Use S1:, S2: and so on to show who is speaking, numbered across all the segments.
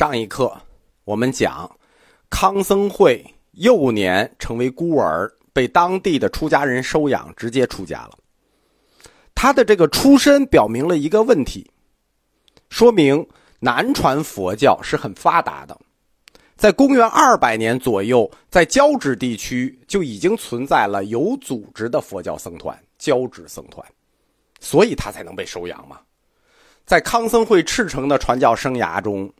S1: 上一课我们讲，康僧会幼年成为孤儿，被当地的出家人收养，直接出家了。他的这个出身表明了一个问题，说明南传佛教是很发达的。在公元二百年左右，在交趾地区就已经存在了有组织的佛教僧团——交趾僧团，所以他才能被收养嘛。在康僧会赤诚的传教生涯中，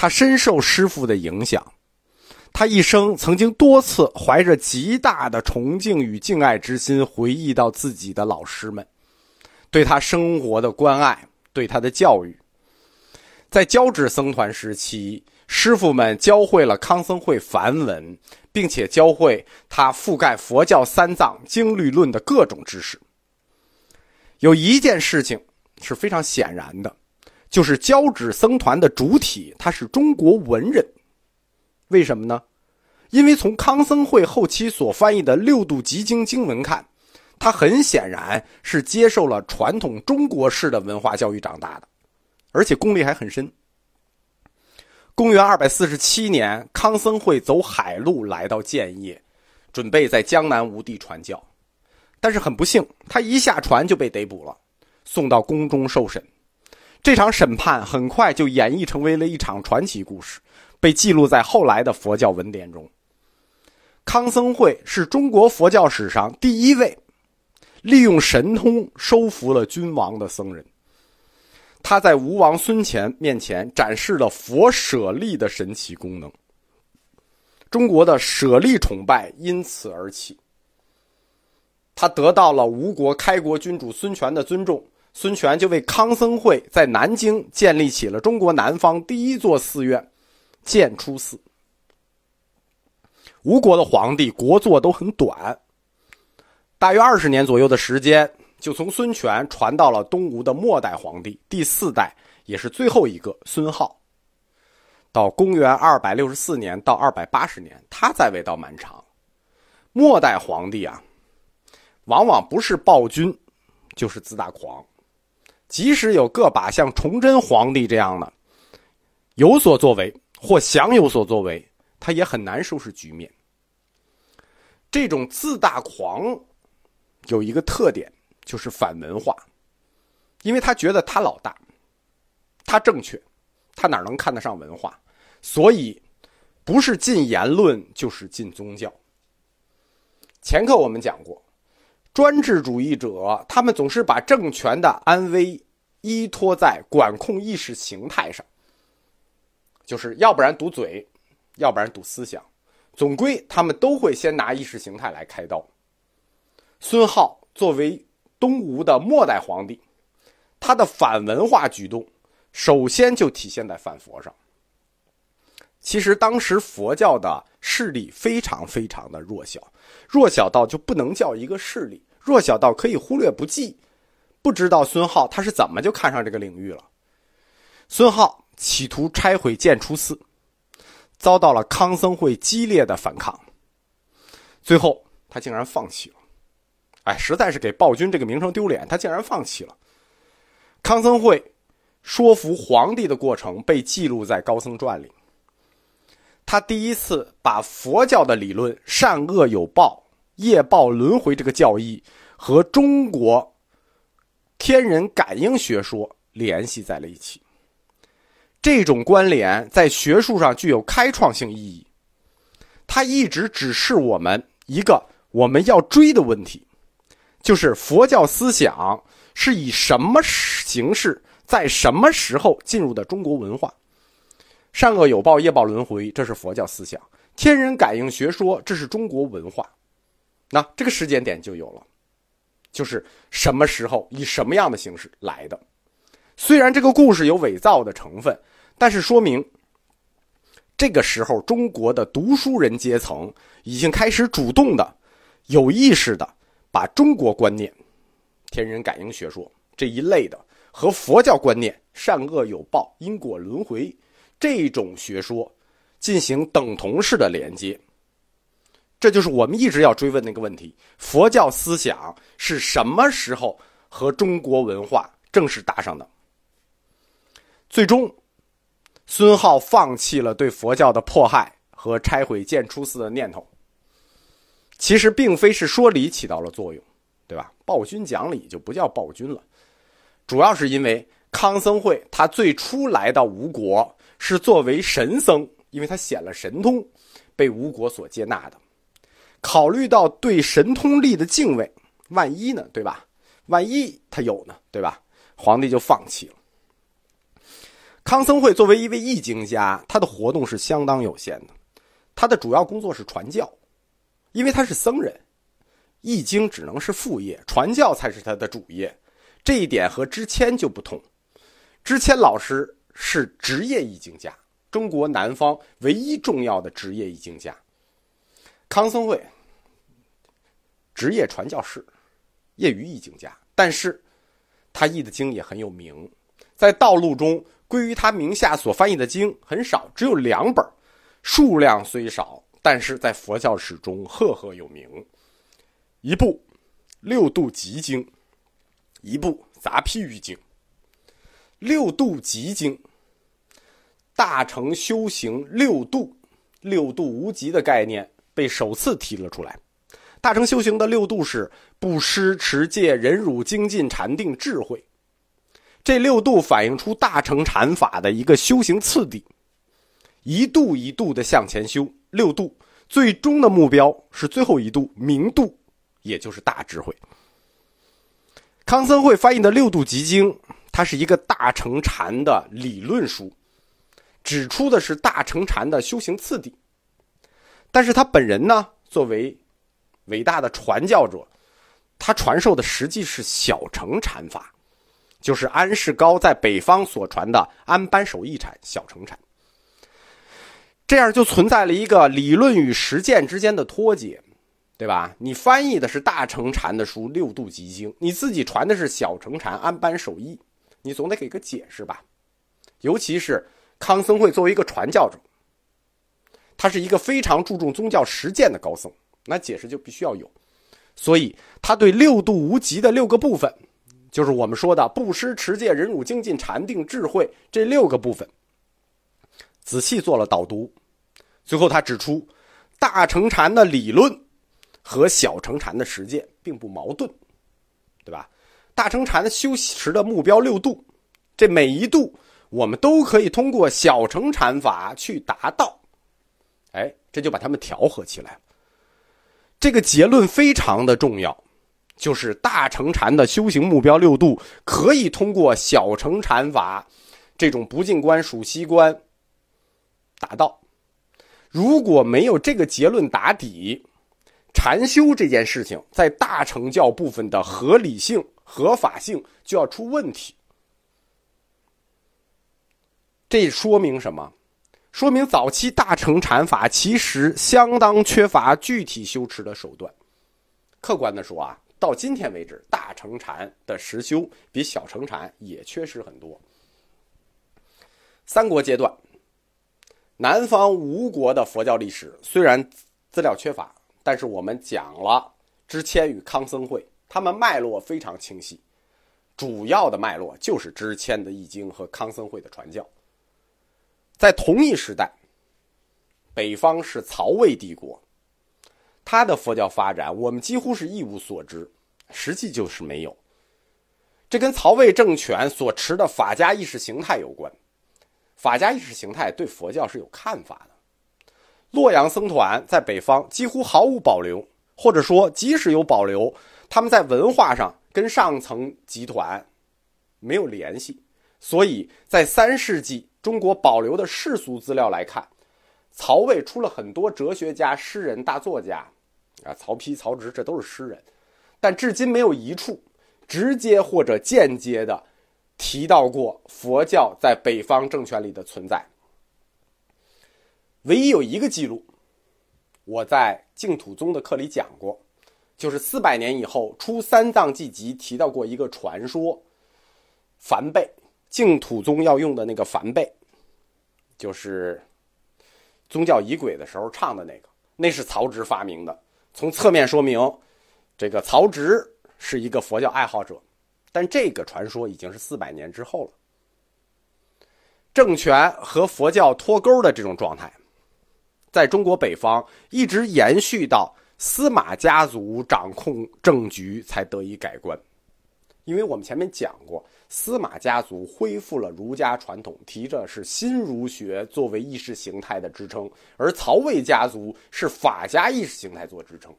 S1: 他深受师傅的影响。他一生曾经多次怀着极大的崇敬与敬爱之心，回忆到自己的老师们对他生活的关爱，对他的教育。在交趾僧团时期，师傅们教会了康僧会梵文，并且教会他覆盖佛教三藏经律论的各种知识。有一件事情是非常显然的，就是交趾僧团的主体他是中国文人。为什么呢？因为从康僧会后期所翻译的六度集经经文看，他很显然是接受了传统中国式的文化教育长大的，而且功力还很深。公元二百四十七年，康僧会走海路来到建业，准备在江南吴地传教，但是很不幸，他一下船就被逮捕了，送到宫中受审。这场审判很快就演绎成为了一场传奇故事，被记录在后来的佛教文典中。康僧会是中国佛教史上第一位利用神通收服了君王的僧人。他在吴王孙乾面前展示了佛舍利的神奇功能。中国的舍利崇拜因此而起。他得到了吴国开国君主孙权的尊重，孙权就为康僧会在南京建立起了中国南方第一座寺院——建初寺。吴国的皇帝国祚都很短，大约二十年左右的时间，就从孙权传到了东吴的末代皇帝第四代，也是最后一个孙浩。到公元二百六十四年到二百八十年，他在位到蛮长。末代皇帝啊，往往不是暴君，就是自大狂。即使有个把像崇祯皇帝这样的有所作为或想有所作为。他也很难收拾局面。这种自大狂有一个特点，就是反文化，因为他觉得他老大，他正确，他哪能看得上文化？所以不是禁言论，就是禁宗教。前课我们讲过，专制主义者他们总是把政权的安危依托在管控意识形态上，就是要不然堵嘴。要不然堵思想，总归他们都会先拿意识形态来开刀。孙浩作为东吴的末代皇帝，他的反文化举动，首先就体现在反佛上。其实当时佛教的势力非常非常的弱小，弱小到就不能叫一个势力，弱小到可以忽略不计。不知道孙浩他是怎么就看上这个领域了。孙浩企图拆毁建初寺。遭到了康僧会激烈的反抗，最后他竟然放弃了。哎，实在是给暴君这个名声丢脸，他竟然放弃了。康僧会说服皇帝的过程被记录在《高僧传》里。他第一次把佛教的理论“善恶有报、业报轮回”这个教义和中国天人感应学说联系在了一起。这种关联在学术上具有开创性意义，它一直指示我们一个我们要追的问题，就是佛教思想是以什么形式在什么时候进入的中国文化？善恶有报，业报轮回，这是佛教思想；天人感应学说，这是中国文化。那这个时间点就有了，就是什么时候以什么样的形式来的？虽然这个故事有伪造的成分，但是说明这个时候中国的读书人阶层已经开始主动的、有意识的把中国观念、天人感应学说这一类的和佛教观念“善恶有报、因果轮回”这种学说进行等同式的连接。这就是我们一直要追问那个问题：佛教思想是什么时候和中国文化正式搭上的？最终，孙浩放弃了对佛教的迫害和拆毁建初寺的念头。其实并非是说理起到了作用，对吧？暴君讲理就不叫暴君了，主要是因为康僧会他最初来到吴国是作为神僧，因为他显了神通，被吴国所接纳的。考虑到对神通力的敬畏，万一呢，对吧？万一他有呢，对吧？皇帝就放弃了。康僧会作为一位易经家，他的活动是相当有限的，他的主要工作是传教。因为他是僧人，易经只能是副业，传教才是他的主业。这一点和知谦就不同。知谦老师是职业易经家，中国南方唯一重要的职业易经家。康僧会职业传教士，业余译经家，但是他译的经也很有名，在道路中归于他名下所翻译的经很少，只有两本，数量虽少。但是在佛教史中赫赫有名，一部《六度集经》，一部《杂譬喻经》。《六度集经》，大乘修行六度，六度无极的概念被首次提了出来。大乘修行的六度是布施、持戒、忍辱、精进、禅定、智慧。这六度反映出大乘禅法的一个修行次第，一度一度的向前修。六度最终的目标是最后一度明度，也就是大智慧。康僧会翻译的《六度集经》，它是一个大乘禅的理论书，指出的是大乘禅的修行次第。但是他本人呢，作为伟大的传教者，他传授的实际是小乘禅法，就是安世高在北方所传的安般守义禅、小乘禅。这样就存在了一个理论与实践之间的脱节，对吧？你翻译的是大乘禅的书《六度集经》，你自己传的是小乘禅安般守义，你总得给个解释吧？尤其是康僧会作为一个传教者，他是一个非常注重宗教实践的高僧，那解释就必须要有。所以他对六度无极的六个部分，就是我们说的布施、持戒、忍辱、精进、禅定、智慧这六个部分，仔细做了导读。最后，他指出，大乘禅的理论和小乘禅的实践并不矛盾，对吧？大乘禅的修持的目标六度，这每一度我们都可以通过小乘禅法去达到，哎，这就把他们调和起来。这个结论非常的重要，就是大乘禅的修行目标六度可以通过小乘禅法这种不净观、数息观达到。如果没有这个结论打底，禅修这件事情在大乘教部分的合理性、合法性就要出问题。这说明什么？说明早期大乘禅法其实相当缺乏具体修持的手段。客观的说啊，到今天为止，大乘禅的实修比小乘禅也缺失很多。三国阶段。南方吴国的佛教历史虽然资料缺乏，但是我们讲了知谦与康僧会，他们脉络非常清晰。主要的脉络就是知谦的译经和康僧会的传教。在同一时代，北方是曹魏帝国，他的佛教发展我们几乎是一无所知，实际就是没有。这跟曹魏政权所持的法家意识形态有关。法家意识形态对佛教是有看法的。洛阳僧团在北方几乎毫无保留，或者说即使有保留，他们在文化上跟上层集团没有联系。所以在三世纪中国保留的世俗资料来看，曹魏出了很多哲学家、诗人、大作家，啊，曹丕、曹植这都是诗人，但至今没有一处直接或者间接的。提到过佛教在北方政权里的存在，唯一有一个记录，我在净土宗的课里讲过，就是四百年以后出三藏记集提到过一个传说，梵呗，净土宗要用的那个梵呗，就是宗教仪轨的时候唱的那个，那是曹植发明的，从侧面说明，这个曹植是一个佛教爱好者。但这个传说已经是四百年之后了。政权和佛教脱钩的这种状态，在中国北方一直延续到司马家族掌控政局才得以改观。因为我们前面讲过，司马家族恢复了儒家传统，提着是新儒学作为意识形态的支撑，而曹魏家族是法家意识形态做支撑。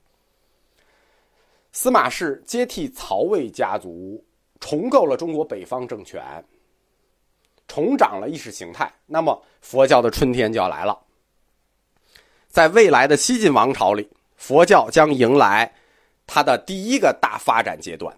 S1: 司马氏接替曹魏家族，重构了中国北方政权，重掌了意识形态。那么，佛教的春天就要来了。在未来的西晋王朝里，佛教将迎来它的第一个大发展阶段。